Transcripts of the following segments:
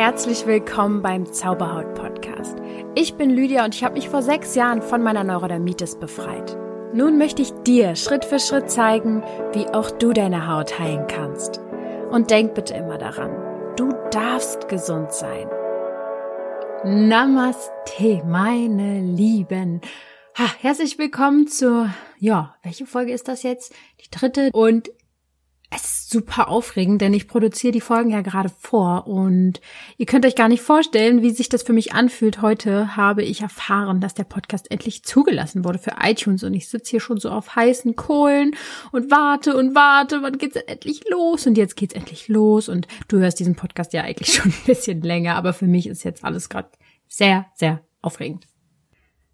herzlich willkommen beim Zauberhaut Podcast. Ich bin Lydia und ich habe mich vor sechs Jahren von meiner Neurodermitis befreit. Nun möchte ich dir Schritt für Schritt zeigen, wie auch du deine Haut heilen kannst. Und denk bitte immer daran, du darfst gesund sein. Namaste, meine Lieben. Ha, herzlich willkommen zur, ja, welche Folge ist das jetzt? Die dritte. Und es ist super aufregend, denn ich produziere die Folgen ja gerade vor und ihr könnt euch gar nicht vorstellen, wie sich das für mich anfühlt. Heute habe ich erfahren, dass der Podcast endlich zugelassen wurde für iTunes und ich sitze hier schon so auf heißen Kohlen und warte und warte, wann geht's denn endlich los? Und jetzt geht's endlich los und du hörst diesen Podcast ja eigentlich schon ein bisschen länger, aber für mich ist jetzt alles gerade sehr, sehr aufregend.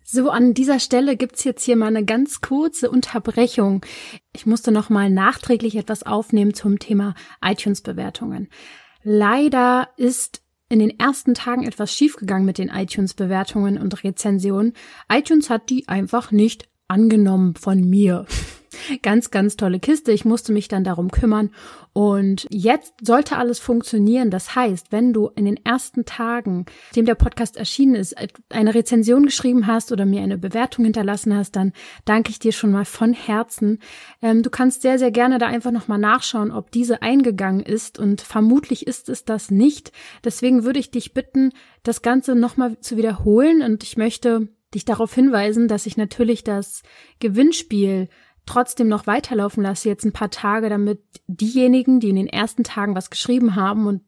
So, an dieser Stelle gibt's jetzt hier mal eine ganz kurze Unterbrechung. Ich musste noch mal nachträglich etwas aufnehmen zum Thema iTunes-Bewertungen. Leider ist in den ersten Tagen etwas schiefgegangen mit den iTunes-Bewertungen und Rezensionen. iTunes hat die einfach nicht angenommen von mir. Ganz, ganz tolle Kiste. Ich musste mich dann darum kümmern. Und jetzt sollte alles funktionieren. Das heißt, wenn du in den ersten Tagen, dem der Podcast erschienen ist, eine Rezension geschrieben hast oder mir eine Bewertung hinterlassen hast, dann danke ich dir schon mal von Herzen. Ähm, du kannst sehr, sehr gerne da einfach nochmal nachschauen, ob diese eingegangen ist. Und vermutlich ist es das nicht. Deswegen würde ich dich bitten, das Ganze nochmal zu wiederholen. Und ich möchte dich darauf hinweisen, dass ich natürlich das Gewinnspiel trotzdem noch weiterlaufen lasse, jetzt ein paar Tage, damit diejenigen, die in den ersten Tagen was geschrieben haben und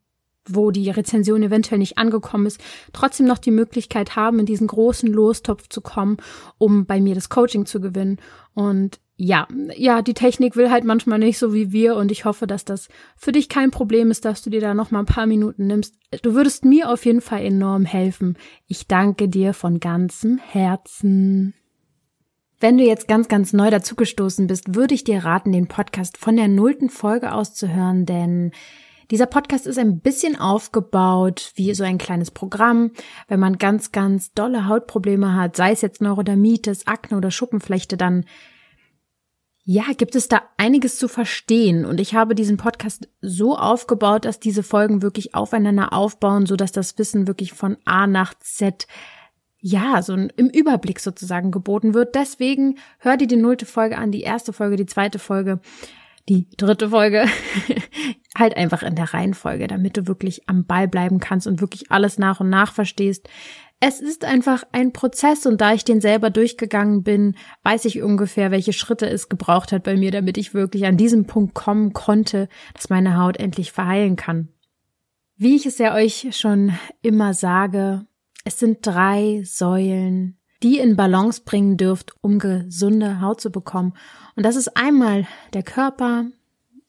wo die Rezension eventuell nicht angekommen ist, trotzdem noch die Möglichkeit haben, in diesen großen Lostopf zu kommen, um bei mir das Coaching zu gewinnen. Und ja, ja, die Technik will halt manchmal nicht so wie wir und ich hoffe, dass das für dich kein Problem ist, dass du dir da noch mal ein paar Minuten nimmst. Du würdest mir auf jeden Fall enorm helfen. Ich danke dir von ganzem Herzen. Wenn du jetzt ganz, ganz neu dazugestoßen bist, würde ich dir raten, den Podcast von der nullten Folge aus zu hören, denn dieser Podcast ist ein bisschen aufgebaut wie so ein kleines Programm. Wenn man ganz, ganz dolle Hautprobleme hat, sei es jetzt Neurodermitis, Akne oder Schuppenflechte, dann ja, gibt es da einiges zu verstehen. Und ich habe diesen Podcast so aufgebaut, dass diese Folgen wirklich aufeinander aufbauen, so dass das Wissen wirklich von A nach Z ja, so im Überblick sozusagen geboten wird. Deswegen hör dir die nullte Folge an, die erste Folge, die zweite Folge, die dritte Folge, halt einfach in der Reihenfolge, damit du wirklich am Ball bleiben kannst und wirklich alles nach und nach verstehst. Es ist einfach ein Prozess und da ich den selber durchgegangen bin, weiß ich ungefähr, welche Schritte es gebraucht hat bei mir, damit ich wirklich an diesem Punkt kommen konnte, dass meine Haut endlich verheilen kann. Wie ich es ja euch schon immer sage, es sind drei Säulen, die in Balance bringen dürft, um gesunde Haut zu bekommen. Und das ist einmal der Körper,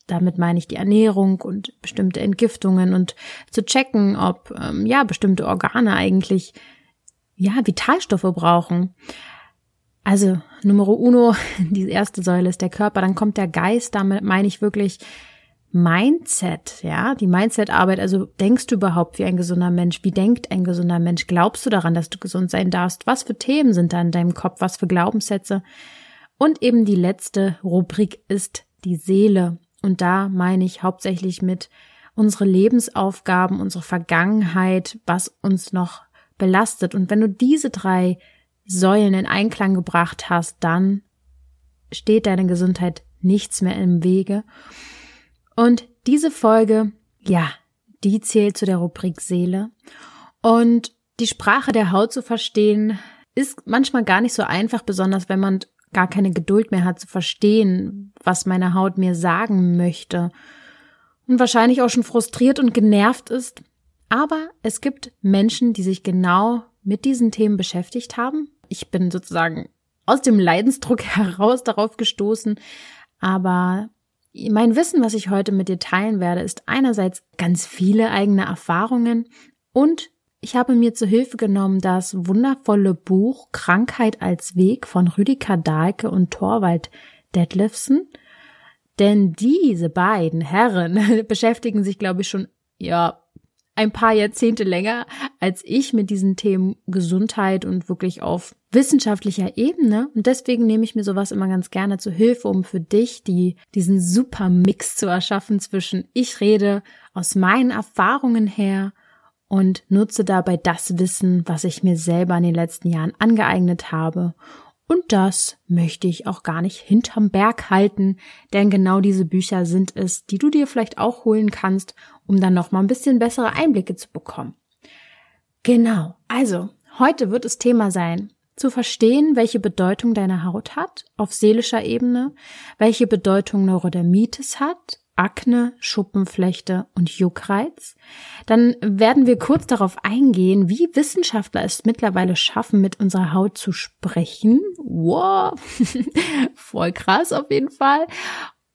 damit meine ich die Ernährung und bestimmte Entgiftungen und zu checken, ob ähm, ja bestimmte Organe eigentlich ja Vitalstoffe brauchen. Also Numero uno, die erste Säule ist der Körper, dann kommt der Geist, damit meine ich wirklich Mindset, ja, die Mindset-Arbeit, also denkst du überhaupt wie ein gesunder Mensch? Wie denkt ein gesunder Mensch? Glaubst du daran, dass du gesund sein darfst? Was für Themen sind da in deinem Kopf? Was für Glaubenssätze? Und eben die letzte Rubrik ist die Seele. Und da meine ich hauptsächlich mit unsere Lebensaufgaben, unsere Vergangenheit, was uns noch belastet. Und wenn du diese drei Säulen in Einklang gebracht hast, dann steht deine Gesundheit nichts mehr im Wege. Und diese Folge, ja, die zählt zu der Rubrik Seele. Und die Sprache der Haut zu verstehen, ist manchmal gar nicht so einfach, besonders wenn man gar keine Geduld mehr hat zu verstehen, was meine Haut mir sagen möchte. Und wahrscheinlich auch schon frustriert und genervt ist. Aber es gibt Menschen, die sich genau mit diesen Themen beschäftigt haben. Ich bin sozusagen aus dem Leidensdruck heraus darauf gestoßen. Aber mein Wissen, was ich heute mit dir teilen werde, ist einerseits ganz viele eigene Erfahrungen und ich habe mir zu Hilfe genommen das wundervolle Buch Krankheit als Weg von Rüdiger Dahlke und Torwald Detlefsen. Denn diese beiden Herren beschäftigen sich, glaube ich, schon, ja, ein paar Jahrzehnte länger als ich mit diesen Themen Gesundheit und wirklich auf wissenschaftlicher Ebene. Und deswegen nehme ich mir sowas immer ganz gerne zu Hilfe, um für dich die, diesen super Mix zu erschaffen zwischen ich rede aus meinen Erfahrungen her und nutze dabei das Wissen, was ich mir selber in den letzten Jahren angeeignet habe. Und das möchte ich auch gar nicht hinterm Berg halten, denn genau diese Bücher sind es, die du dir vielleicht auch holen kannst, um dann noch mal ein bisschen bessere Einblicke zu bekommen. Genau. Also, heute wird es Thema sein, zu verstehen, welche Bedeutung deine Haut hat auf seelischer Ebene, welche Bedeutung Neurodermitis hat, Akne, Schuppenflechte und Juckreiz. Dann werden wir kurz darauf eingehen, wie Wissenschaftler es mittlerweile schaffen, mit unserer Haut zu sprechen. Wow, voll krass auf jeden Fall.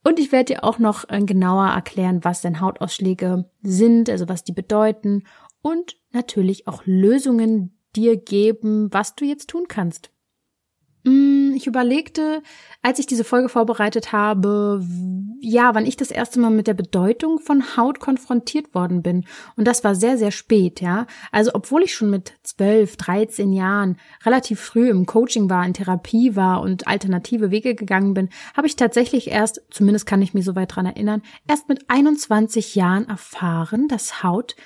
Und ich werde dir auch noch äh, genauer erklären, was denn Hautausschläge sind, also was die bedeuten und natürlich auch Lösungen dir geben, was du jetzt tun kannst. Mm, ich überlegte, als ich diese Folge vorbereitet habe, ja, wann ich das erste Mal mit der Bedeutung von Haut konfrontiert worden bin. Und das war sehr, sehr spät, ja. Also, obwohl ich schon mit 12, 13 Jahren relativ früh im Coaching war, in Therapie war und alternative Wege gegangen bin, habe ich tatsächlich erst, zumindest kann ich mich so weit dran erinnern, erst mit 21 Jahren erfahren, dass Haut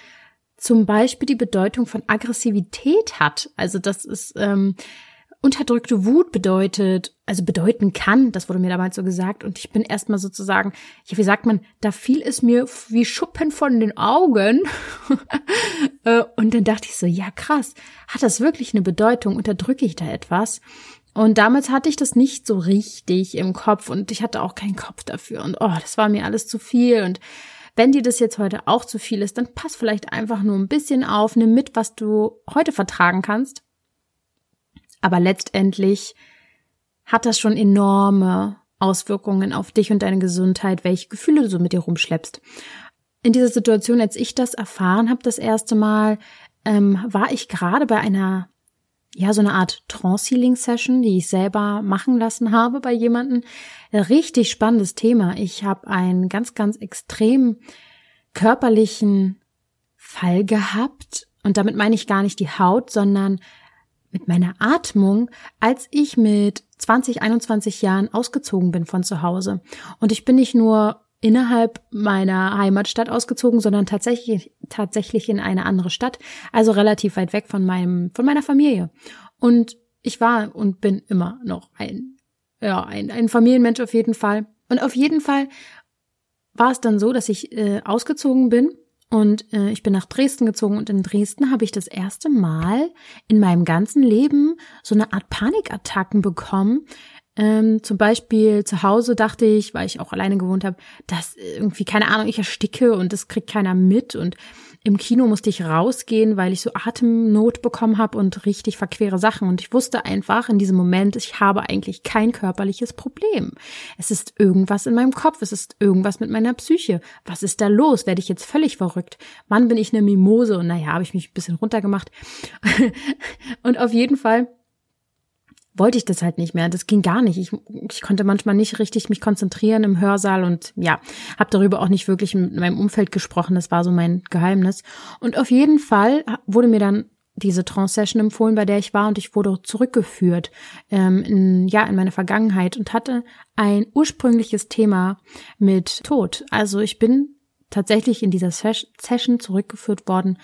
zum Beispiel die Bedeutung von Aggressivität hat. Also, das ist, ähm, unterdrückte Wut bedeutet, also bedeuten kann, das wurde mir damals so gesagt, und ich bin erstmal sozusagen, ja, wie sagt man, da fiel es mir wie Schuppen von den Augen. Äh, und dann dachte ich so, ja krass, hat das wirklich eine Bedeutung? Unterdrücke ich da etwas? Und damals hatte ich das nicht so richtig im Kopf und ich hatte auch keinen Kopf dafür. Und oh, das war mir alles zu viel. Und wenn dir das jetzt heute auch zu viel ist, dann pass vielleicht einfach nur ein bisschen auf, nimm mit, was du heute vertragen kannst aber letztendlich hat das schon enorme Auswirkungen auf dich und deine Gesundheit, welche Gefühle du so mit dir rumschleppst. In dieser Situation, als ich das erfahren habe, das erste Mal, ähm, war ich gerade bei einer, ja, so eine Art Trance-Healing-Session, die ich selber machen lassen habe bei jemandem. Richtig spannendes Thema. Ich habe einen ganz, ganz extrem körperlichen Fall gehabt. Und damit meine ich gar nicht die Haut, sondern mit meiner Atmung, als ich mit 20, 21 Jahren ausgezogen bin von zu Hause. Und ich bin nicht nur innerhalb meiner Heimatstadt ausgezogen, sondern tatsächlich, tatsächlich in eine andere Stadt, also relativ weit weg von meinem, von meiner Familie. Und ich war und bin immer noch ein, ja, ein, ein Familienmensch auf jeden Fall. Und auf jeden Fall war es dann so, dass ich äh, ausgezogen bin und äh, ich bin nach Dresden gezogen und in Dresden habe ich das erste Mal in meinem ganzen Leben so eine Art Panikattacken bekommen. Ähm, zum Beispiel zu Hause dachte ich, weil ich auch alleine gewohnt habe, dass irgendwie, keine Ahnung, ich ersticke und das kriegt keiner mit und im Kino musste ich rausgehen, weil ich so Atemnot bekommen habe und richtig verquere Sachen. Und ich wusste einfach in diesem Moment, ich habe eigentlich kein körperliches Problem. Es ist irgendwas in meinem Kopf, es ist irgendwas mit meiner Psyche. Was ist da los? Werde ich jetzt völlig verrückt? Wann bin ich eine Mimose? Und naja, habe ich mich ein bisschen runtergemacht. und auf jeden Fall wollte ich das halt nicht mehr. Das ging gar nicht. Ich, ich konnte manchmal nicht richtig mich konzentrieren im Hörsaal und ja, habe darüber auch nicht wirklich in meinem Umfeld gesprochen. Das war so mein Geheimnis. Und auf jeden Fall wurde mir dann diese Trance-Session empfohlen, bei der ich war und ich wurde zurückgeführt ähm, in, ja, in meine Vergangenheit und hatte ein ursprüngliches Thema mit Tod. Also ich bin tatsächlich in dieser Session zurückgeführt worden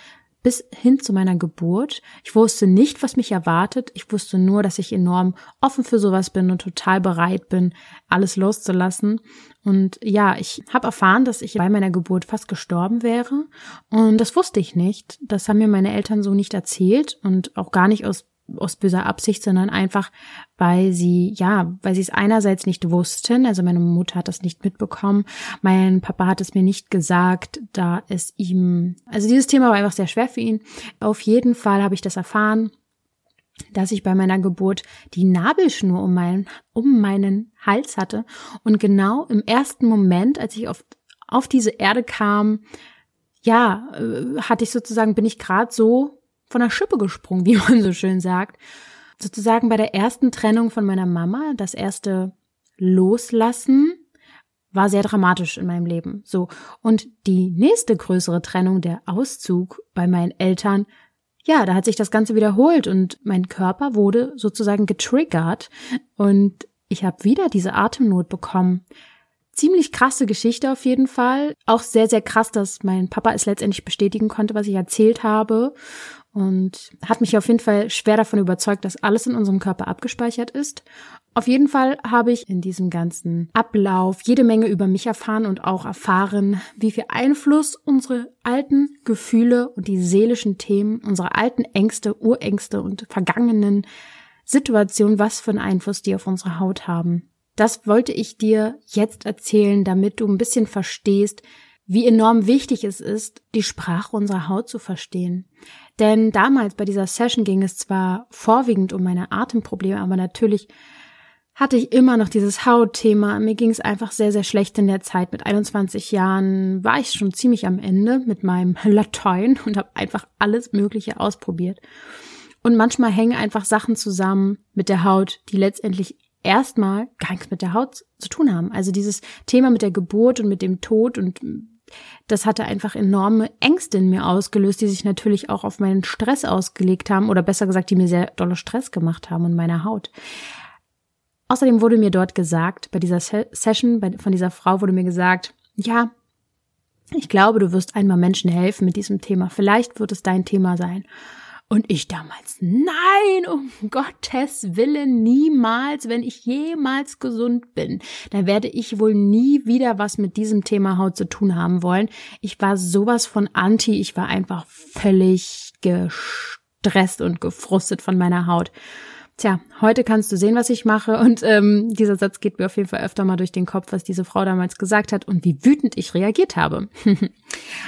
bis hin zu meiner Geburt. Ich wusste nicht, was mich erwartet. Ich wusste nur, dass ich enorm offen für sowas bin und total bereit bin, alles loszulassen. Und ja, ich habe erfahren, dass ich bei meiner Geburt fast gestorben wäre. Und das wusste ich nicht. Das haben mir meine Eltern so nicht erzählt und auch gar nicht aus aus böser Absicht, sondern einfach, weil sie, ja, weil sie es einerseits nicht wussten, also meine Mutter hat das nicht mitbekommen, mein Papa hat es mir nicht gesagt, da es ihm, also dieses Thema war einfach sehr schwer für ihn. Auf jeden Fall habe ich das erfahren, dass ich bei meiner Geburt die Nabelschnur um meinen, um meinen Hals hatte. Und genau im ersten Moment, als ich auf, auf diese Erde kam, ja, äh, hatte ich sozusagen, bin ich gerade so von der Schippe gesprungen, wie man so schön sagt. Sozusagen bei der ersten Trennung von meiner Mama, das erste Loslassen, war sehr dramatisch in meinem Leben. So. Und die nächste größere Trennung, der Auszug bei meinen Eltern, ja, da hat sich das Ganze wiederholt und mein Körper wurde sozusagen getriggert und ich habe wieder diese Atemnot bekommen. ziemlich krasse Geschichte auf jeden Fall. Auch sehr, sehr krass, dass mein Papa es letztendlich bestätigen konnte, was ich erzählt habe. Und hat mich auf jeden Fall schwer davon überzeugt, dass alles in unserem Körper abgespeichert ist. Auf jeden Fall habe ich in diesem ganzen Ablauf jede Menge über mich erfahren und auch erfahren, wie viel Einfluss unsere alten Gefühle und die seelischen Themen, unsere alten Ängste, Urängste und vergangenen Situationen, was für einen Einfluss die auf unsere Haut haben. Das wollte ich dir jetzt erzählen, damit du ein bisschen verstehst, wie enorm wichtig es ist, die Sprache unserer Haut zu verstehen. Denn damals bei dieser Session ging es zwar vorwiegend um meine Atemprobleme, aber natürlich hatte ich immer noch dieses Hautthema. Mir ging es einfach sehr, sehr schlecht in der Zeit. Mit 21 Jahren war ich schon ziemlich am Ende mit meinem Latein und habe einfach alles Mögliche ausprobiert. Und manchmal hängen einfach Sachen zusammen mit der Haut, die letztendlich erstmal gar nichts mit der Haut zu tun haben. Also dieses Thema mit der Geburt und mit dem Tod und das hatte einfach enorme Ängste in mir ausgelöst, die sich natürlich auch auf meinen Stress ausgelegt haben oder besser gesagt, die mir sehr dolle Stress gemacht haben und meiner Haut. Außerdem wurde mir dort gesagt, bei dieser Session von dieser Frau wurde mir gesagt, ja, ich glaube, du wirst einmal Menschen helfen mit diesem Thema. Vielleicht wird es dein Thema sein. Und ich damals, nein, um Gottes Willen, niemals, wenn ich jemals gesund bin, dann werde ich wohl nie wieder was mit diesem Thema Haut zu tun haben wollen. Ich war sowas von anti, ich war einfach völlig gestresst und gefrustet von meiner Haut. Tja, heute kannst du sehen, was ich mache. Und ähm, dieser Satz geht mir auf jeden Fall öfter mal durch den Kopf, was diese Frau damals gesagt hat und wie wütend ich reagiert habe.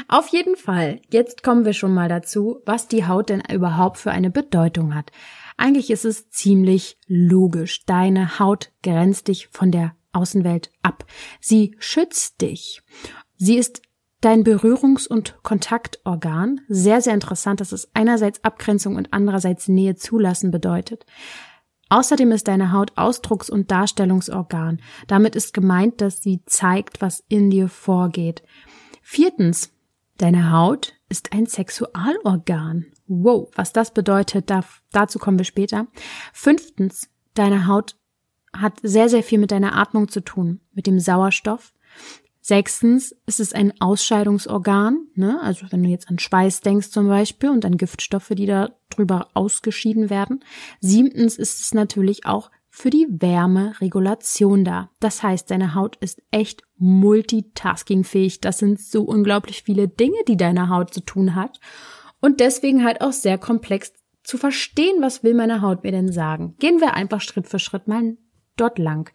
auf jeden Fall, jetzt kommen wir schon mal dazu, was die Haut denn überhaupt für eine Bedeutung hat. Eigentlich ist es ziemlich logisch. Deine Haut grenzt dich von der Außenwelt ab. Sie schützt dich. Sie ist dein Berührungs- und Kontaktorgan. Sehr, sehr interessant, dass es einerseits Abgrenzung und andererseits Nähe zulassen bedeutet. Außerdem ist deine Haut Ausdrucks- und Darstellungsorgan. Damit ist gemeint, dass sie zeigt, was in dir vorgeht. Viertens, deine Haut ist ein Sexualorgan. Wow, was das bedeutet, dazu kommen wir später. Fünftens, deine Haut hat sehr, sehr viel mit deiner Atmung zu tun, mit dem Sauerstoff. Sechstens ist es ein Ausscheidungsorgan, ne? also wenn du jetzt an Schweiß denkst zum Beispiel und an Giftstoffe, die da drüber ausgeschieden werden. Siebtens ist es natürlich auch für die Wärmeregulation da. Das heißt, deine Haut ist echt multitaskingfähig. Das sind so unglaublich viele Dinge, die deine Haut zu tun hat. Und deswegen halt auch sehr komplex zu verstehen, was will meine Haut mir denn sagen. Gehen wir einfach Schritt für Schritt mal dort lang.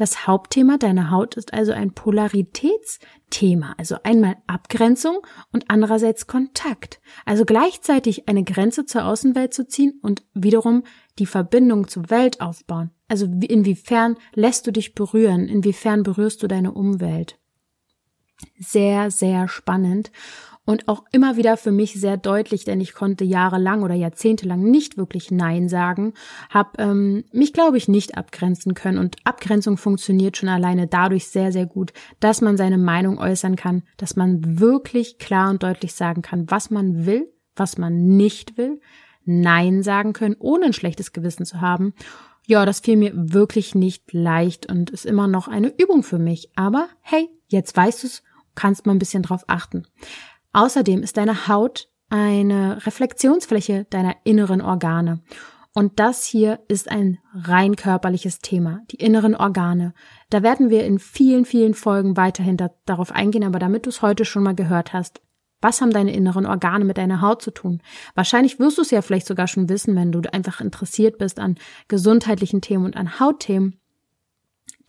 Das Hauptthema deiner Haut ist also ein Polaritätsthema, also einmal Abgrenzung und andererseits Kontakt. Also gleichzeitig eine Grenze zur Außenwelt zu ziehen und wiederum die Verbindung zur Welt aufbauen. Also inwiefern lässt du dich berühren, inwiefern berührst du deine Umwelt. Sehr, sehr spannend und auch immer wieder für mich sehr deutlich, denn ich konnte jahrelang oder jahrzehntelang nicht wirklich Nein sagen, habe ähm, mich, glaube ich, nicht abgrenzen können. Und Abgrenzung funktioniert schon alleine dadurch sehr, sehr gut, dass man seine Meinung äußern kann, dass man wirklich klar und deutlich sagen kann, was man will, was man nicht will, Nein sagen können, ohne ein schlechtes Gewissen zu haben. Ja, das fiel mir wirklich nicht leicht und ist immer noch eine Übung für mich. Aber hey, jetzt weißt du es, kannst mal ein bisschen drauf achten. Außerdem ist deine Haut eine Reflexionsfläche deiner inneren Organe. Und das hier ist ein rein körperliches Thema, die inneren Organe. Da werden wir in vielen, vielen Folgen weiterhin da, darauf eingehen, aber damit du es heute schon mal gehört hast, was haben deine inneren Organe mit deiner Haut zu tun? Wahrscheinlich wirst du es ja vielleicht sogar schon wissen, wenn du einfach interessiert bist an gesundheitlichen Themen und an Hautthemen.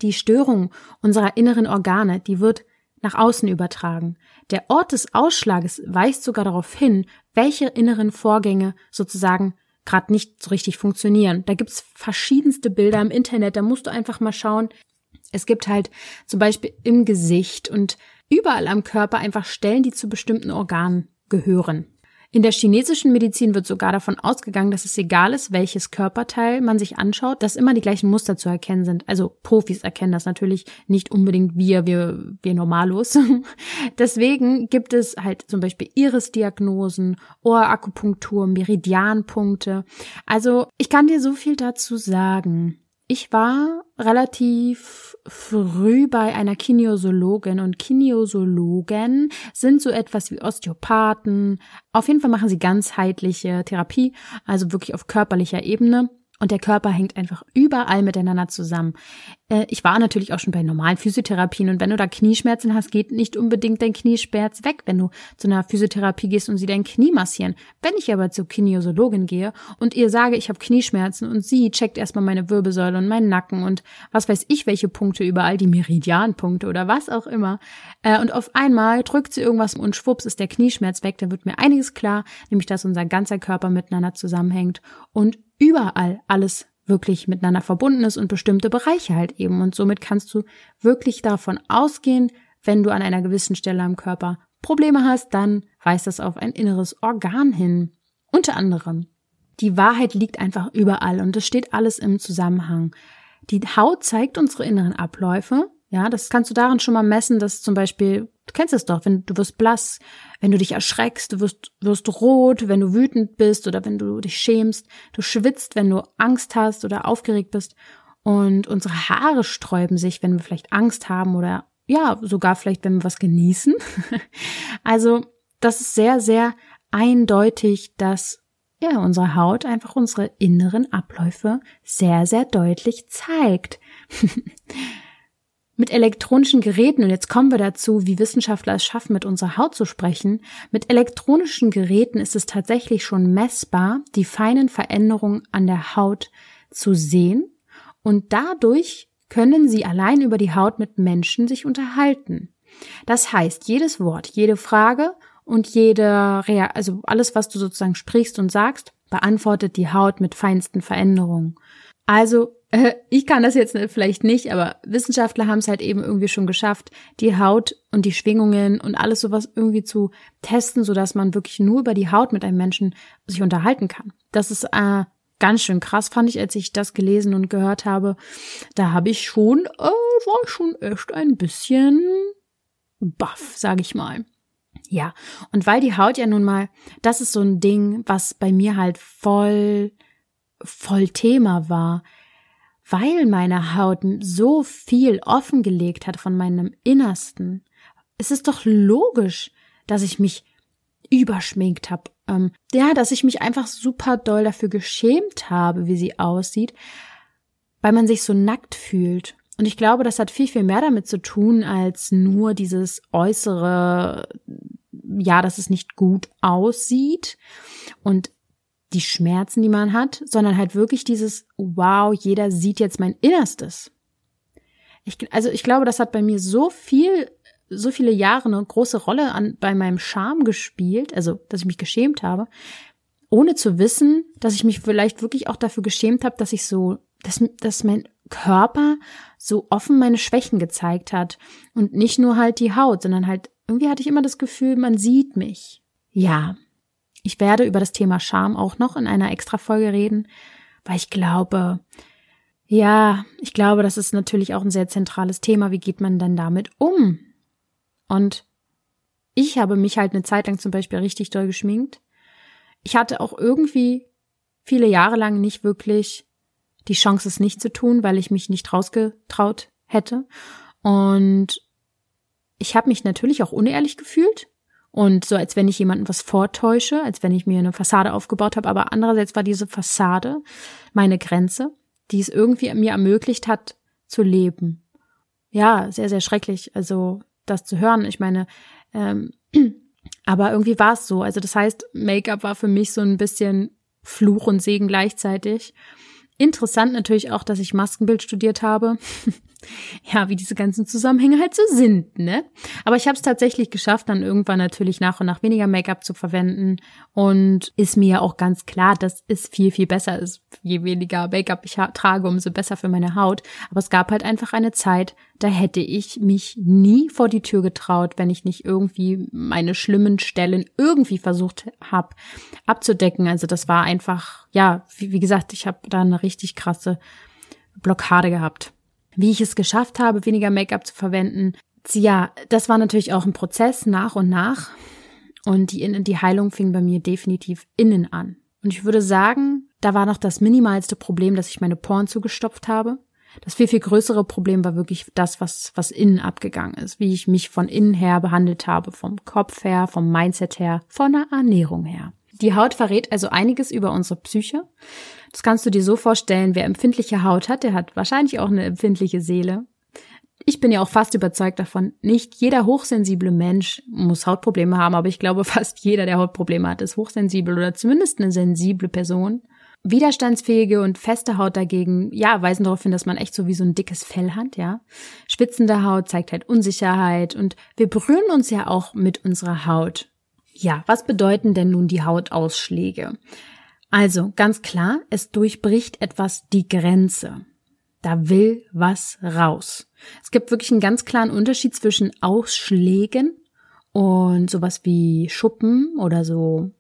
Die Störung unserer inneren Organe, die wird nach außen übertragen. Der Ort des Ausschlages weist sogar darauf hin, welche inneren Vorgänge sozusagen gerade nicht so richtig funktionieren. Da gibt's verschiedenste Bilder im Internet, da musst du einfach mal schauen. Es gibt halt zum Beispiel im Gesicht und überall am Körper einfach Stellen, die zu bestimmten Organen gehören. In der chinesischen Medizin wird sogar davon ausgegangen, dass es egal ist, welches Körperteil man sich anschaut, dass immer die gleichen Muster zu erkennen sind. Also Profis erkennen das natürlich nicht unbedingt wir, wir, wir Normalos. Deswegen gibt es halt zum Beispiel Iris-Diagnosen, Ohrakupunktur, Meridianpunkte. Also ich kann dir so viel dazu sagen. Ich war relativ früh bei einer Kinesiologin und Kinesiologen sind so etwas wie Osteopathen. Auf jeden Fall machen sie ganzheitliche Therapie, also wirklich auf körperlicher Ebene. Und der Körper hängt einfach überall miteinander zusammen. Äh, ich war natürlich auch schon bei normalen Physiotherapien und wenn du da Knieschmerzen hast, geht nicht unbedingt dein Knieschmerz weg, wenn du zu einer Physiotherapie gehst und sie dein Knie massieren. Wenn ich aber zur Kinesiologin gehe und ihr sage, ich habe Knieschmerzen und sie checkt erstmal meine Wirbelsäule und meinen Nacken und was weiß ich, welche Punkte überall, die Meridianpunkte oder was auch immer. Äh, und auf einmal drückt sie irgendwas und schwupps ist der Knieschmerz weg, dann wird mir einiges klar, nämlich dass unser ganzer Körper miteinander zusammenhängt und überall alles wirklich miteinander verbunden ist und bestimmte Bereiche halt eben. Und somit kannst du wirklich davon ausgehen, wenn du an einer gewissen Stelle am Körper Probleme hast, dann weist das auf ein inneres Organ hin. Unter anderem. Die Wahrheit liegt einfach überall und es steht alles im Zusammenhang. Die Haut zeigt unsere inneren Abläufe. Ja, das kannst du daran schon mal messen, dass zum Beispiel Du kennst es doch, wenn du wirst blass, wenn du dich erschreckst, du wirst, wirst rot, wenn du wütend bist oder wenn du dich schämst, du schwitzt, wenn du Angst hast oder aufgeregt bist. Und unsere Haare sträuben sich, wenn wir vielleicht Angst haben oder ja, sogar vielleicht, wenn wir was genießen. also, das ist sehr, sehr eindeutig, dass ja, unsere Haut einfach unsere inneren Abläufe sehr, sehr deutlich zeigt. Mit elektronischen Geräten, und jetzt kommen wir dazu, wie Wissenschaftler es schaffen, mit unserer Haut zu sprechen, mit elektronischen Geräten ist es tatsächlich schon messbar, die feinen Veränderungen an der Haut zu sehen und dadurch können sie allein über die Haut mit Menschen sich unterhalten. Das heißt, jedes Wort, jede Frage und jede, Rea also alles, was du sozusagen sprichst und sagst, beantwortet die Haut mit feinsten Veränderungen. Also ich kann das jetzt vielleicht nicht, aber Wissenschaftler haben es halt eben irgendwie schon geschafft, die Haut und die Schwingungen und alles sowas irgendwie zu testen, so dass man wirklich nur über die Haut mit einem Menschen sich unterhalten kann. Das ist äh, ganz schön krass, fand ich, als ich das gelesen und gehört habe. Da habe ich schon, äh, war schon echt ein bisschen baff, sage ich mal. Ja, und weil die Haut ja nun mal, das ist so ein Ding, was bei mir halt voll, voll Thema war weil meine Haut so viel offengelegt hat von meinem Innersten, ist es doch logisch, dass ich mich überschminkt habe. Ähm, ja, dass ich mich einfach super doll dafür geschämt habe, wie sie aussieht, weil man sich so nackt fühlt. Und ich glaube, das hat viel, viel mehr damit zu tun, als nur dieses äußere, ja, dass es nicht gut aussieht. Und die Schmerzen, die man hat, sondern halt wirklich dieses, wow, jeder sieht jetzt mein Innerstes. Ich, also ich glaube, das hat bei mir so viel, so viele Jahre eine große Rolle an, bei meinem Charme gespielt, also dass ich mich geschämt habe, ohne zu wissen, dass ich mich vielleicht wirklich auch dafür geschämt habe, dass ich so, dass, dass mein Körper so offen meine Schwächen gezeigt hat und nicht nur halt die Haut, sondern halt irgendwie hatte ich immer das Gefühl, man sieht mich. Ja, ich werde über das Thema Scham auch noch in einer Extra-Folge reden, weil ich glaube, ja, ich glaube, das ist natürlich auch ein sehr zentrales Thema. Wie geht man denn damit um? Und ich habe mich halt eine Zeit lang zum Beispiel richtig doll geschminkt. Ich hatte auch irgendwie viele Jahre lang nicht wirklich die Chance, es nicht zu tun, weil ich mich nicht rausgetraut hätte. Und ich habe mich natürlich auch unehrlich gefühlt, und so, als wenn ich jemandem was vortäusche, als wenn ich mir eine Fassade aufgebaut habe. Aber andererseits war diese Fassade meine Grenze, die es irgendwie mir ermöglicht hat, zu leben. Ja, sehr, sehr schrecklich, also das zu hören. Ich meine, ähm, aber irgendwie war es so. Also das heißt, Make-up war für mich so ein bisschen Fluch und Segen gleichzeitig. Interessant natürlich auch, dass ich Maskenbild studiert habe. ja, wie diese ganzen Zusammenhänge halt so sind, ne? Aber ich habe es tatsächlich geschafft, dann irgendwann natürlich nach und nach weniger Make-up zu verwenden und ist mir ja auch ganz klar, dass es viel, viel besser ist. Je weniger Make-up ich trage, umso besser für meine Haut. Aber es gab halt einfach eine Zeit, da hätte ich mich nie vor die Tür getraut, wenn ich nicht irgendwie meine schlimmen Stellen irgendwie versucht habe abzudecken. Also das war einfach, ja, wie, wie gesagt, ich habe da eine richtig krasse Blockade gehabt wie ich es geschafft habe, weniger Make-up zu verwenden. Ja, das war natürlich auch ein Prozess nach und nach. Und die, die Heilung fing bei mir definitiv innen an. Und ich würde sagen, da war noch das minimalste Problem, dass ich meine Poren zugestopft habe. Das viel, viel größere Problem war wirklich das, was, was innen abgegangen ist, wie ich mich von innen her behandelt habe, vom Kopf her, vom Mindset her, von der Ernährung her. Die Haut verrät also einiges über unsere Psyche. Das kannst du dir so vorstellen, wer empfindliche Haut hat, der hat wahrscheinlich auch eine empfindliche Seele. Ich bin ja auch fast überzeugt davon, nicht jeder hochsensible Mensch muss Hautprobleme haben, aber ich glaube, fast jeder, der Hautprobleme hat, ist hochsensibel oder zumindest eine sensible Person. Widerstandsfähige und feste Haut dagegen, ja, weisen darauf hin, dass man echt so wie so ein dickes Fell hat, ja. Schwitzende Haut zeigt halt Unsicherheit und wir berühren uns ja auch mit unserer Haut. Ja, was bedeuten denn nun die Hautausschläge? Also, ganz klar, es durchbricht etwas die Grenze. Da will was raus. Es gibt wirklich einen ganz klaren Unterschied zwischen Ausschlägen und sowas wie Schuppen oder so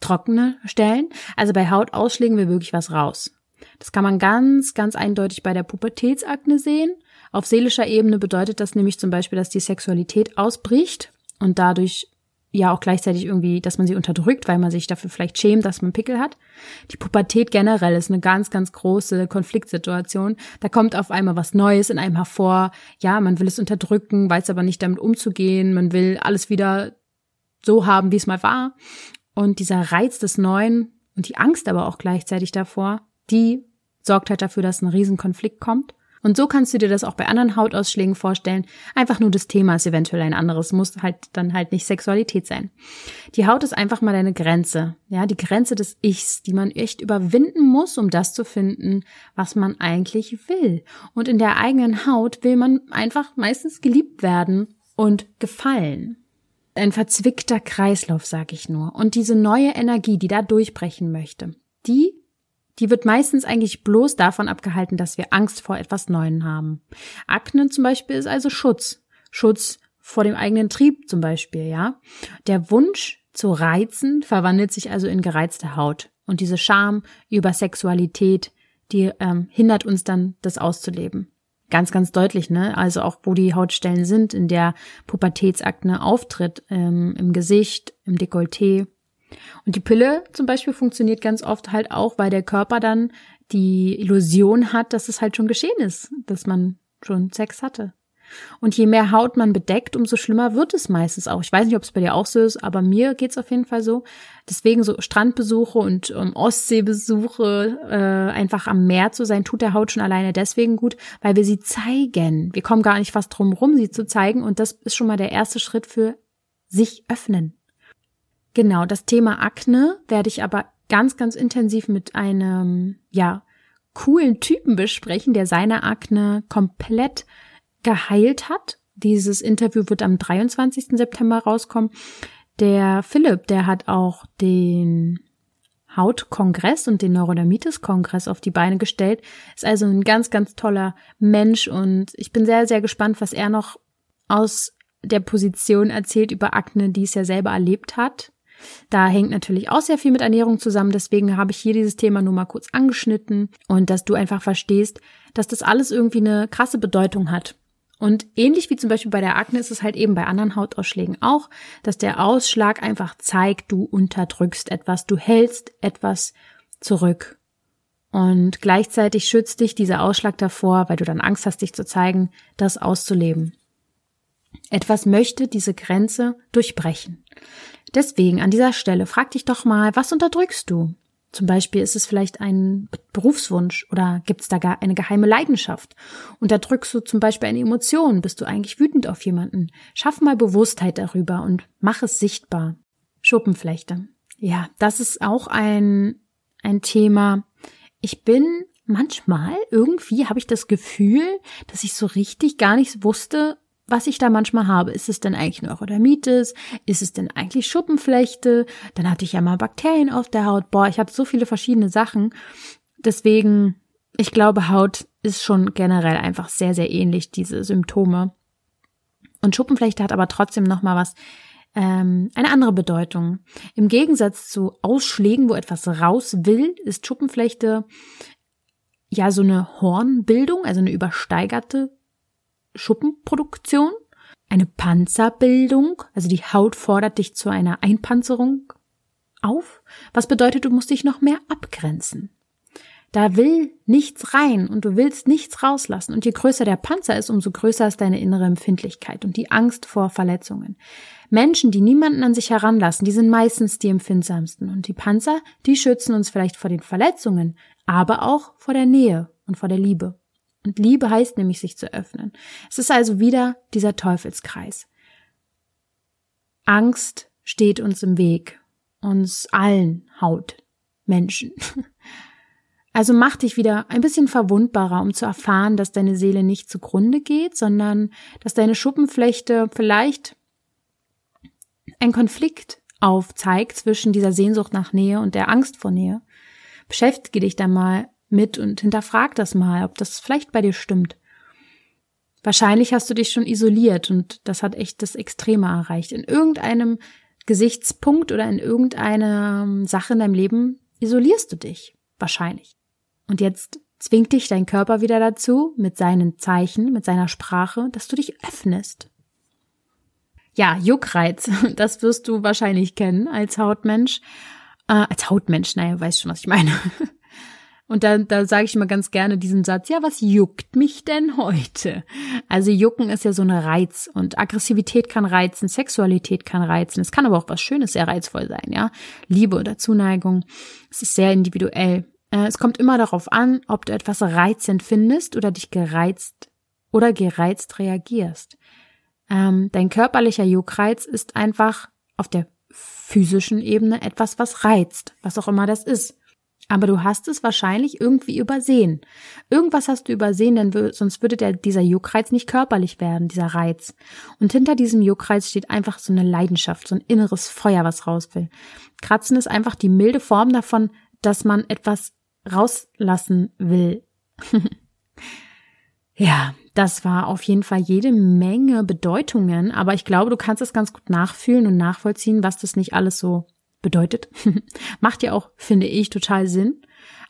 trockene Stellen. Also bei Hautausschlägen will wirklich was raus. Das kann man ganz, ganz eindeutig bei der Pubertätsakne sehen. Auf seelischer Ebene bedeutet das nämlich zum Beispiel, dass die Sexualität ausbricht und dadurch ja auch gleichzeitig irgendwie, dass man sie unterdrückt, weil man sich dafür vielleicht schämt, dass man Pickel hat. Die Pubertät generell ist eine ganz, ganz große Konfliktsituation. Da kommt auf einmal was Neues in einem hervor. Ja, man will es unterdrücken, weiß aber nicht damit umzugehen. Man will alles wieder so haben, wie es mal war. Und dieser Reiz des Neuen und die Angst aber auch gleichzeitig davor, die sorgt halt dafür, dass ein Riesenkonflikt kommt. Und so kannst du dir das auch bei anderen Hautausschlägen vorstellen. Einfach nur das Thema ist eventuell ein anderes, muss halt dann halt nicht Sexualität sein. Die Haut ist einfach mal deine Grenze. Ja, die Grenze des Ichs, die man echt überwinden muss, um das zu finden, was man eigentlich will. Und in der eigenen Haut will man einfach meistens geliebt werden und gefallen. Ein verzwickter Kreislauf, sag ich nur. Und diese neue Energie, die da durchbrechen möchte, die die wird meistens eigentlich bloß davon abgehalten, dass wir Angst vor etwas Neuem haben. Akne zum Beispiel ist also Schutz. Schutz vor dem eigenen Trieb zum Beispiel, ja. Der Wunsch zu reizen verwandelt sich also in gereizte Haut. Und diese Scham über Sexualität, die ähm, hindert uns dann, das auszuleben. Ganz, ganz deutlich, ne? Also auch, wo die Hautstellen sind, in der Pubertätsakne auftritt, ähm, im Gesicht, im Dekolleté, und die Pille zum Beispiel funktioniert ganz oft halt auch, weil der Körper dann die Illusion hat, dass es halt schon geschehen ist, dass man schon Sex hatte. Und je mehr Haut man bedeckt, umso schlimmer wird es meistens auch. Ich weiß nicht, ob es bei dir auch so ist, aber mir geht's auf jeden Fall so. Deswegen so Strandbesuche und ähm, Ostseebesuche, äh, einfach am Meer zu sein, tut der Haut schon alleine deswegen gut, weil wir sie zeigen. Wir kommen gar nicht fast drum rum, sie zu zeigen. Und das ist schon mal der erste Schritt für sich öffnen. Genau, das Thema Akne werde ich aber ganz, ganz intensiv mit einem, ja, coolen Typen besprechen, der seine Akne komplett geheilt hat. Dieses Interview wird am 23. September rauskommen. Der Philipp, der hat auch den Hautkongress und den Neurodermitis-Kongress auf die Beine gestellt. Ist also ein ganz, ganz toller Mensch und ich bin sehr, sehr gespannt, was er noch aus der Position erzählt über Akne, die es ja selber erlebt hat. Da hängt natürlich auch sehr viel mit Ernährung zusammen. Deswegen habe ich hier dieses Thema nur mal kurz angeschnitten und dass du einfach verstehst, dass das alles irgendwie eine krasse Bedeutung hat. Und ähnlich wie zum Beispiel bei der Akne ist es halt eben bei anderen Hautausschlägen auch, dass der Ausschlag einfach zeigt, du unterdrückst etwas, du hältst etwas zurück. Und gleichzeitig schützt dich dieser Ausschlag davor, weil du dann Angst hast, dich zu zeigen, das auszuleben. Etwas möchte diese Grenze durchbrechen. Deswegen an dieser Stelle frag dich doch mal, was unterdrückst du? Zum Beispiel ist es vielleicht ein Berufswunsch oder gibt es da gar eine geheime Leidenschaft? Unterdrückst du zum Beispiel eine Emotion? Bist du eigentlich wütend auf jemanden? Schaff mal Bewusstheit darüber und mach es sichtbar. Schuppenflechte. Ja, das ist auch ein, ein Thema. Ich bin manchmal irgendwie habe ich das Gefühl, dass ich so richtig gar nicht wusste, was ich da manchmal habe. Ist es denn eigentlich Neurodermitis? Ist es denn eigentlich Schuppenflechte? Dann hatte ich ja mal Bakterien auf der Haut. Boah, ich habe so viele verschiedene Sachen. Deswegen, ich glaube, Haut ist schon generell einfach sehr, sehr ähnlich, diese Symptome. Und Schuppenflechte hat aber trotzdem nochmal was, ähm, eine andere Bedeutung. Im Gegensatz zu Ausschlägen, wo etwas raus will, ist Schuppenflechte ja so eine Hornbildung, also eine übersteigerte Schuppenproduktion, eine Panzerbildung, also die Haut fordert dich zu einer Einpanzerung auf, was bedeutet, du musst dich noch mehr abgrenzen. Da will nichts rein und du willst nichts rauslassen. Und je größer der Panzer ist, umso größer ist deine innere Empfindlichkeit und die Angst vor Verletzungen. Menschen, die niemanden an sich heranlassen, die sind meistens die empfindsamsten. Und die Panzer, die schützen uns vielleicht vor den Verletzungen, aber auch vor der Nähe und vor der Liebe. Und Liebe heißt nämlich, sich zu öffnen. Es ist also wieder dieser Teufelskreis. Angst steht uns im Weg, uns allen Haut, Menschen. Also mach dich wieder ein bisschen verwundbarer, um zu erfahren, dass deine Seele nicht zugrunde geht, sondern dass deine Schuppenflechte vielleicht ein Konflikt aufzeigt zwischen dieser Sehnsucht nach Nähe und der Angst vor Nähe. Beschäftige dich da mal mit und hinterfrag das mal, ob das vielleicht bei dir stimmt. Wahrscheinlich hast du dich schon isoliert und das hat echt das Extreme erreicht. In irgendeinem Gesichtspunkt oder in irgendeiner Sache in deinem Leben isolierst du dich. Wahrscheinlich. Und jetzt zwingt dich dein Körper wieder dazu, mit seinen Zeichen, mit seiner Sprache, dass du dich öffnest. Ja, Juckreiz, das wirst du wahrscheinlich kennen als Hautmensch. Äh, als Hautmensch, naja, weißt schon, was ich meine. Und da, da sage ich immer ganz gerne diesen Satz, ja, was juckt mich denn heute? Also jucken ist ja so ein Reiz und Aggressivität kann reizen, Sexualität kann reizen, es kann aber auch was Schönes sehr reizvoll sein, ja. Liebe oder Zuneigung, es ist sehr individuell. Äh, es kommt immer darauf an, ob du etwas reizend findest oder dich gereizt oder gereizt reagierst. Ähm, dein körperlicher Juckreiz ist einfach auf der physischen Ebene etwas, was reizt, was auch immer das ist. Aber du hast es wahrscheinlich irgendwie übersehen. Irgendwas hast du übersehen, denn sonst würde der, dieser Juckreiz nicht körperlich werden, dieser Reiz. Und hinter diesem Juckreiz steht einfach so eine Leidenschaft, so ein inneres Feuer, was raus will. Kratzen ist einfach die milde Form davon, dass man etwas rauslassen will. ja, das war auf jeden Fall jede Menge Bedeutungen, aber ich glaube, du kannst es ganz gut nachfühlen und nachvollziehen, was das nicht alles so bedeutet. Macht ja auch, finde ich, total Sinn.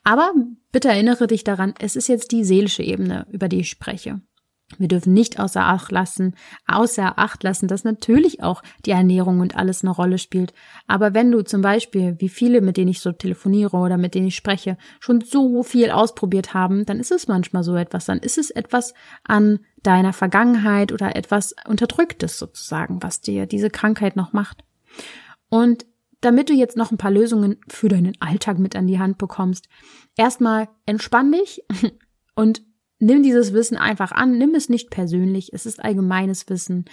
Aber bitte erinnere dich daran, es ist jetzt die seelische Ebene, über die ich spreche. Wir dürfen nicht außer Acht lassen, außer Acht lassen, dass natürlich auch die Ernährung und alles eine Rolle spielt. Aber wenn du zum Beispiel, wie viele, mit denen ich so telefoniere oder mit denen ich spreche, schon so viel ausprobiert haben, dann ist es manchmal so etwas. Dann ist es etwas an deiner Vergangenheit oder etwas Unterdrücktes sozusagen, was dir diese Krankheit noch macht. Und damit du jetzt noch ein paar Lösungen für deinen Alltag mit an die Hand bekommst, erstmal entspann dich und nimm dieses Wissen einfach an, nimm es nicht persönlich, es ist allgemeines Wissen.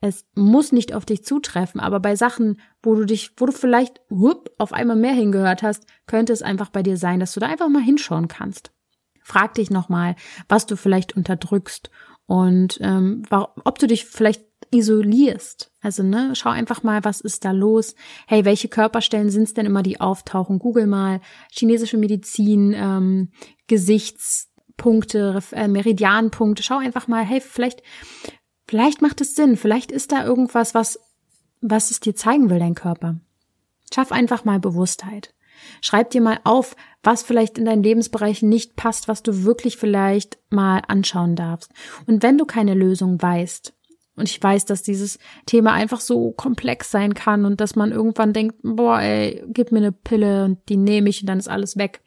Es muss nicht auf dich zutreffen, aber bei Sachen, wo du dich, wo du vielleicht whoop, auf einmal mehr hingehört hast, könnte es einfach bei dir sein, dass du da einfach mal hinschauen kannst. Frag dich nochmal, was du vielleicht unterdrückst und ähm, ob du dich vielleicht isolierst. Also, ne, schau einfach mal, was ist da los? Hey, welche Körperstellen sind es denn immer, die auftauchen? Google mal chinesische Medizin, ähm, Gesichts Punkte, äh, Meridianpunkte. Schau einfach mal, hey, vielleicht, vielleicht macht es Sinn. Vielleicht ist da irgendwas, was, was es dir zeigen will, dein Körper. Schaff einfach mal Bewusstheit. Schreib dir mal auf, was vielleicht in deinen Lebensbereichen nicht passt, was du wirklich vielleicht mal anschauen darfst. Und wenn du keine Lösung weißt, und ich weiß, dass dieses Thema einfach so komplex sein kann und dass man irgendwann denkt, boah, ey, gib mir eine Pille und die nehme ich und dann ist alles weg.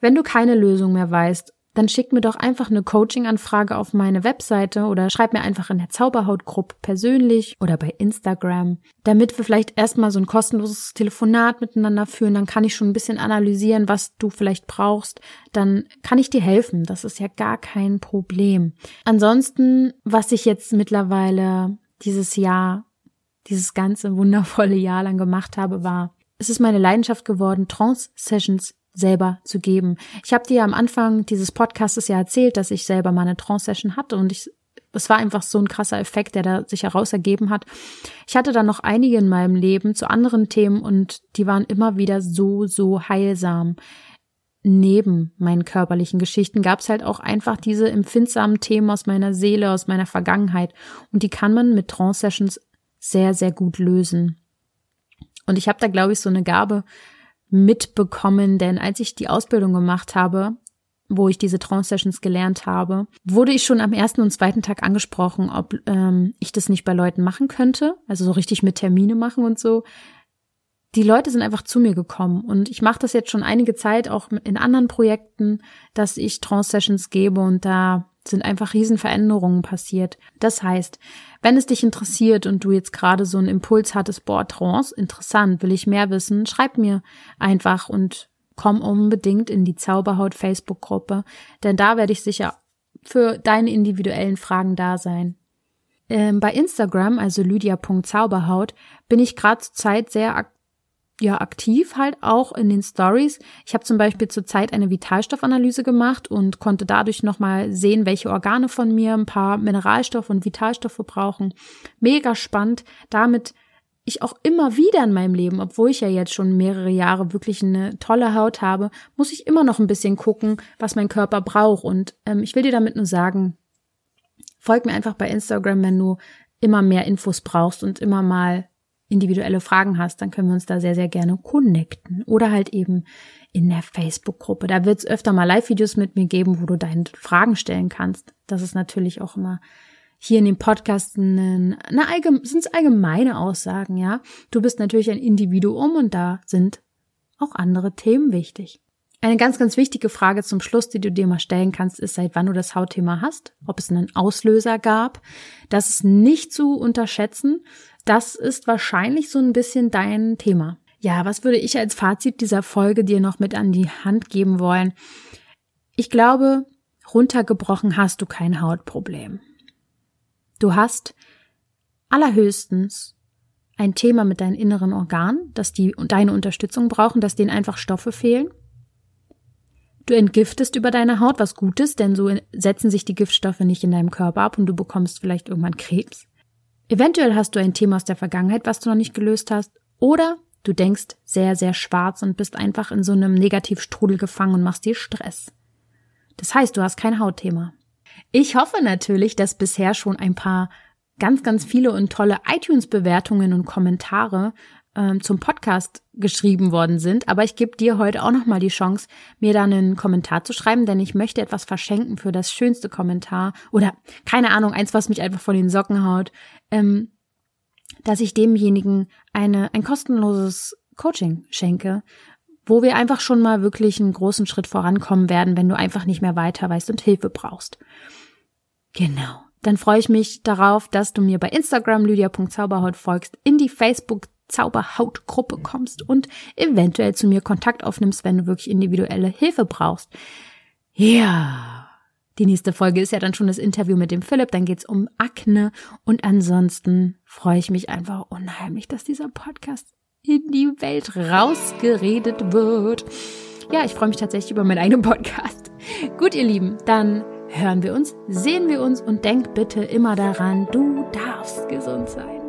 Wenn du keine Lösung mehr weißt dann schick mir doch einfach eine Coaching-Anfrage auf meine Webseite oder schreib mir einfach in der Zauberhautgruppe persönlich oder bei Instagram, damit wir vielleicht erstmal so ein kostenloses Telefonat miteinander führen. Dann kann ich schon ein bisschen analysieren, was du vielleicht brauchst. Dann kann ich dir helfen. Das ist ja gar kein Problem. Ansonsten, was ich jetzt mittlerweile dieses Jahr, dieses ganze wundervolle Jahr lang gemacht habe, war, es ist meine Leidenschaft geworden, Trance-Sessions selber zu geben. Ich habe dir am Anfang dieses Podcasts ja erzählt, dass ich selber mal eine Trance-Session hatte und ich es war einfach so ein krasser Effekt, der da sich heraus ergeben hat. Ich hatte dann noch einige in meinem Leben zu anderen Themen und die waren immer wieder so, so heilsam. Neben meinen körperlichen Geschichten gab es halt auch einfach diese empfindsamen Themen aus meiner Seele, aus meiner Vergangenheit. Und die kann man mit Trance-Sessions sehr, sehr gut lösen. Und ich habe da, glaube ich, so eine Gabe, mitbekommen, denn als ich die Ausbildung gemacht habe, wo ich diese Trance-Sessions gelernt habe, wurde ich schon am ersten und zweiten Tag angesprochen, ob ähm, ich das nicht bei Leuten machen könnte, also so richtig mit Termine machen und so. die Leute sind einfach zu mir gekommen und ich mache das jetzt schon einige Zeit auch in anderen Projekten, dass ich Trance-Sessions gebe und da sind einfach Riesenveränderungen passiert. Das heißt, wenn es dich interessiert und du jetzt gerade so einen Impuls hattest, boah, Trance, interessant, will ich mehr wissen, schreib mir einfach und komm unbedingt in die Zauberhaut Facebook-Gruppe, denn da werde ich sicher für deine individuellen Fragen da sein. Ähm, bei Instagram, also lydia.zauberhaut, bin ich gerade zur Zeit sehr ak ja, aktiv halt auch in den Stories. Ich habe zum Beispiel zurzeit eine Vitalstoffanalyse gemacht und konnte dadurch nochmal sehen, welche Organe von mir ein paar Mineralstoffe und Vitalstoffe brauchen. Mega spannend. Damit ich auch immer wieder in meinem Leben, obwohl ich ja jetzt schon mehrere Jahre wirklich eine tolle Haut habe, muss ich immer noch ein bisschen gucken, was mein Körper braucht. Und ähm, ich will dir damit nur sagen, Folg mir einfach bei Instagram, wenn du immer mehr Infos brauchst und immer mal individuelle Fragen hast, dann können wir uns da sehr, sehr gerne connecten. Oder halt eben in der Facebook-Gruppe. Da wird es öfter mal Live-Videos mit mir geben, wo du deine Fragen stellen kannst. Das ist natürlich auch immer hier in dem Podcast eine, eine allgeme, sind allgemeine Aussagen, ja. Du bist natürlich ein Individuum und da sind auch andere Themen wichtig. Eine ganz, ganz wichtige Frage zum Schluss, die du dir mal stellen kannst, ist, seit wann du das Hautthema hast, ob es einen Auslöser gab. Das ist nicht zu unterschätzen. Das ist wahrscheinlich so ein bisschen dein Thema. Ja, was würde ich als Fazit dieser Folge dir noch mit an die Hand geben wollen? Ich glaube, runtergebrochen hast du kein Hautproblem. Du hast allerhöchstens ein Thema mit deinen inneren Organen, dass die deine Unterstützung brauchen, dass denen einfach Stoffe fehlen. Du entgiftest über deine Haut was Gutes, denn so setzen sich die Giftstoffe nicht in deinem Körper ab und du bekommst vielleicht irgendwann Krebs. Eventuell hast du ein Thema aus der Vergangenheit, was du noch nicht gelöst hast, oder du denkst sehr, sehr schwarz und bist einfach in so einem Negativstrudel gefangen und machst dir Stress. Das heißt, du hast kein Hautthema. Ich hoffe natürlich, dass bisher schon ein paar ganz, ganz viele und tolle iTunes-Bewertungen und Kommentare ähm, zum Podcast geschrieben worden sind. Aber ich gebe dir heute auch nochmal die Chance, mir da einen Kommentar zu schreiben, denn ich möchte etwas verschenken für das schönste Kommentar oder keine Ahnung, eins, was mich einfach von den Socken haut, ähm, dass ich demjenigen eine, ein kostenloses Coaching schenke, wo wir einfach schon mal wirklich einen großen Schritt vorankommen werden, wenn du einfach nicht mehr weiter weißt und Hilfe brauchst. Genau. Dann freue ich mich darauf, dass du mir bei Instagram lydia.zauberhaut folgst, in die Facebook Zauberhautgruppe kommst und eventuell zu mir Kontakt aufnimmst, wenn du wirklich individuelle Hilfe brauchst. Ja. Die nächste Folge ist ja dann schon das Interview mit dem Philipp, dann geht's um Akne und ansonsten freue ich mich einfach unheimlich, dass dieser Podcast in die Welt rausgeredet wird. Ja, ich freue mich tatsächlich über meinen eigenen Podcast. Gut, ihr Lieben, dann hören wir uns, sehen wir uns und denk bitte immer daran, du darfst gesund sein.